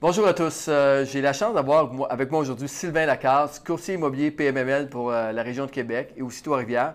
Bonjour à tous. Euh, j'ai la chance d'avoir avec moi aujourd'hui Sylvain Lacasse, courtier immobilier PMML pour euh, la région de Québec et aussi Trois-Rivières.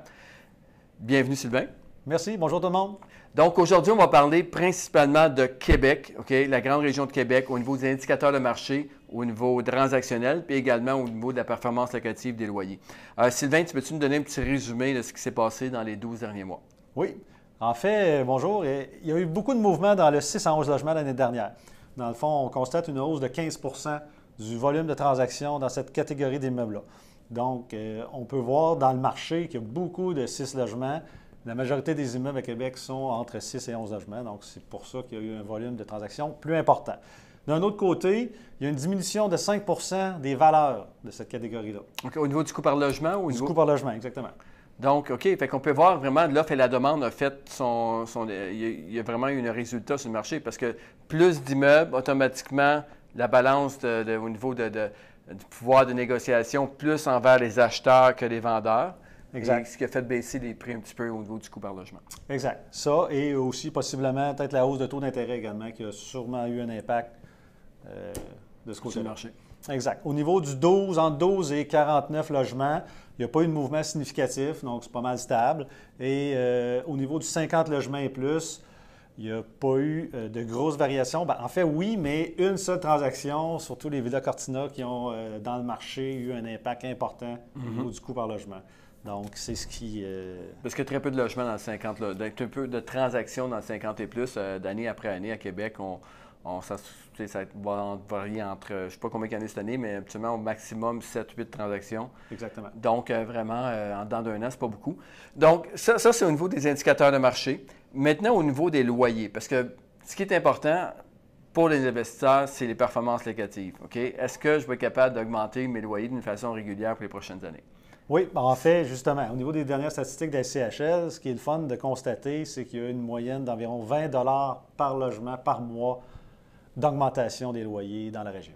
Bienvenue Sylvain. Merci. Bonjour tout le monde. Donc aujourd'hui, on va parler principalement de Québec, OK, la grande région de Québec, au niveau des indicateurs de marché, au niveau transactionnel, puis également au niveau de la performance locative des loyers. Euh, Sylvain, tu peux-tu nous donner un petit résumé de ce qui s'est passé dans les 12 derniers mois? Oui. En fait, bonjour. Il y a eu beaucoup de mouvements dans le 6 à 11 logements l'année dernière. Dans le fond, on constate une hausse de 15% du volume de transactions dans cette catégorie d'immeubles-là. Donc, euh, on peut voir dans le marché qu'il y a beaucoup de 6 logements. La majorité des immeubles à Québec sont entre 6 et 11 logements. Donc, c'est pour ça qu'il y a eu un volume de transactions plus important. D'un autre côté, il y a une diminution de 5% des valeurs de cette catégorie-là. au niveau du coût par logement ou au du coût par logement, exactement. Donc, OK, fait qu'on peut voir vraiment l'offre et la demande a fait son. il, y a, vraiment eu un résultat sur le marché parce que plus d'immeubles, automatiquement, la balance au niveau de, du pouvoir de négociation, plus envers les acheteurs que les vendeurs. Exact. ce qui a fait baisser les prix un petit peu au niveau du coût par logement. Exact. Ça, et aussi possiblement peut-être la hausse de taux d'intérêt également, qui a sûrement eu un impact euh, de ce côté du marché. Exact. Au niveau du 12, entre 12 et 49 logements, il n'y a pas eu de mouvement significatif, donc c'est pas mal stable. Et euh, au niveau du 50 logements et plus, il n'y a pas eu euh, de grosses variations. Ben, en fait, oui, mais une seule transaction, surtout les Villa Cortina qui ont, euh, dans le marché, eu un impact important au mhm. niveau du coût par logement. Donc, c'est ce qui. Parce qu'il y a très peu de logements dans le 50, là, un peu de transactions dans le 50 et plus, d'année après année à Québec. On, on, ça, ça, va varier entre, je ne sais pas combien a cette année, mais absolument au maximum 7-8 transactions. Exactement. Donc, euh, vraiment, euh, en dedans d'un an, ce n'est pas beaucoup. Donc, ça, ça c'est au niveau des indicateurs de marché. Maintenant, au niveau des loyers, parce que ce qui est important pour les investisseurs, c'est les performances locatives. OK? Est-ce que je vais être capable d'augmenter mes loyers d'une façon régulière pour les prochaines années? Oui, ben, en fait, justement, au niveau des dernières statistiques de la CHL, ce qui est le fun de constater, c'est qu'il y a une moyenne d'environ 20 par logement par mois d'augmentation des loyers dans la région.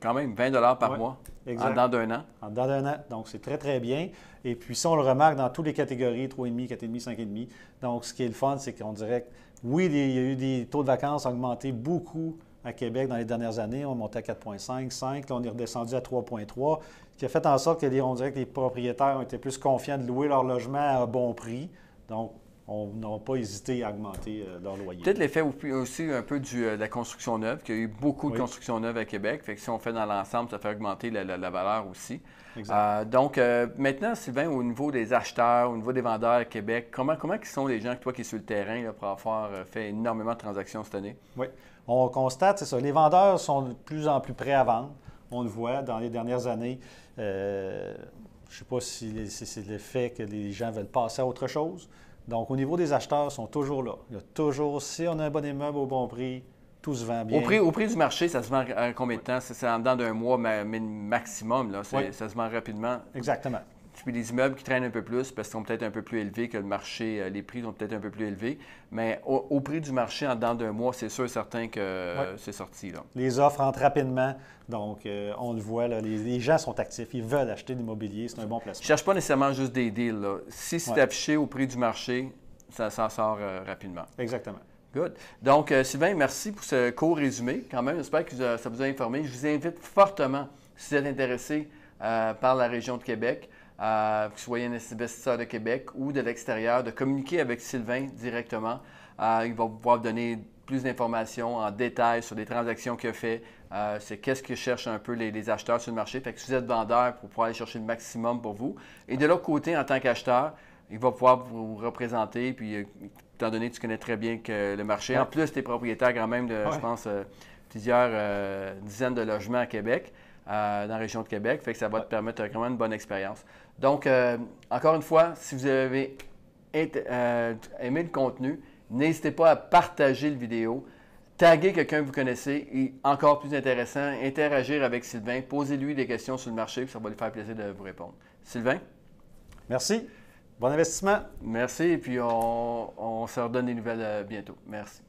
Quand même, 20 par mois en dedans d'un an. En dedans d'un an. Donc, c'est très, très bien. Et puis, ça, on le remarque dans toutes les catégories, 3,5, 4,5, 5,5. Donc, ce qui est le fun, c'est qu'on dirait que, oui, il y a eu des taux de vacances augmentés beaucoup à Québec dans les dernières années. On montait à 4,5, 5. Là, on est redescendu à 3,3, ce qui a fait en sorte que les, on dirait que les propriétaires ont été plus confiants de louer leur logement à bon prix. Donc, on n'a pas hésité à augmenter euh, leur loyer. Peut-être l'effet aussi un peu du, euh, de la construction neuve, qu'il y a eu beaucoup de construction neuve à Québec. Fait que si on fait dans l'ensemble, ça fait augmenter la, valeur aussi. Euh, donc, maintenant, Sylvain, au niveau des acheteurs, au niveau des vendeurs à Québec, comment, comment sont les gens, toi qui es sur le terrain, pour avoir fait énormément de transactions cette année? Oui. On constate, c'est ça. Les vendeurs sont de plus en plus prêts à vendre. On le voit dans les dernières années. je ne sais pas si c'est l'effet que les gens veulent passer à autre chose. Donc, au niveau des acheteurs, ils sont toujours là. Il y a toujours, si on a un bon immeuble au bon prix, tout se vend bien. Au prix, au prix du marché, ça se vend à combien de temps? C'est en dedans d'un mois maximum. Là. Ça se vend rapidement. Exactement. Puis les immeubles qui traînent un peu plus parce qu'ils sont peut-être un peu plus élevés que le marché, euh, les prix sont peut-être un peu plus élevés. Mais au, prix du marché, en dedans d'un mois, c'est sûr et certain que c'est sorti. Là. Les offres entrent rapidement. Donc, euh, on le voit, les, gens sont actifs. Ils veulent acheter de l'immobilier. C'est un bon placement. Je ne cherche pas nécessairement juste des deals. Si c'est affiché au prix du marché, ça s'en sort euh, rapidement. Exactement. Good. Donc, Sylvain, merci pour ce court résumé. Quand même, j'espère que ça vous a informé. Je vous invite fortement, si vous êtes intéressé par la région de Québec, que vous soyez un investisseur de Québec ou de l'extérieur, de communiquer avec Sylvain directement. Euh, il va pouvoir vous donner plus d'informations en détail sur les transactions qu'il a fait. Euh, c'est qu'est-ce que cherchent un peu les, acheteurs sur le marché. Fait que si vous êtes vendeur, pour pouvoir aller chercher le maximum pour vous. Et de l'autre côté, en tant qu'acheteur, il va pouvoir vous représenter, puis euh, étant donné que tu connais très bien que le marché, en plus, tu es propriétaire quand même de, je pense, plusieurs dizaines de logements à Québec. dans la région de Québec. Fait que ça va te permettre vraiment une bonne expérience. Donc, euh, encore une fois, si vous avez euh, aimé le contenu, n'hésitez pas à partager la vidéo, taguer quelqu'un que vous connaissez et encore plus intéressant, interagir avec Sylvain, posez-lui des questions sur le marché, ça va lui faire plaisir de vous répondre. Sylvain? Merci. Bon investissement. Merci, et puis on, on se redonne des nouvelles euh, bientôt. Merci.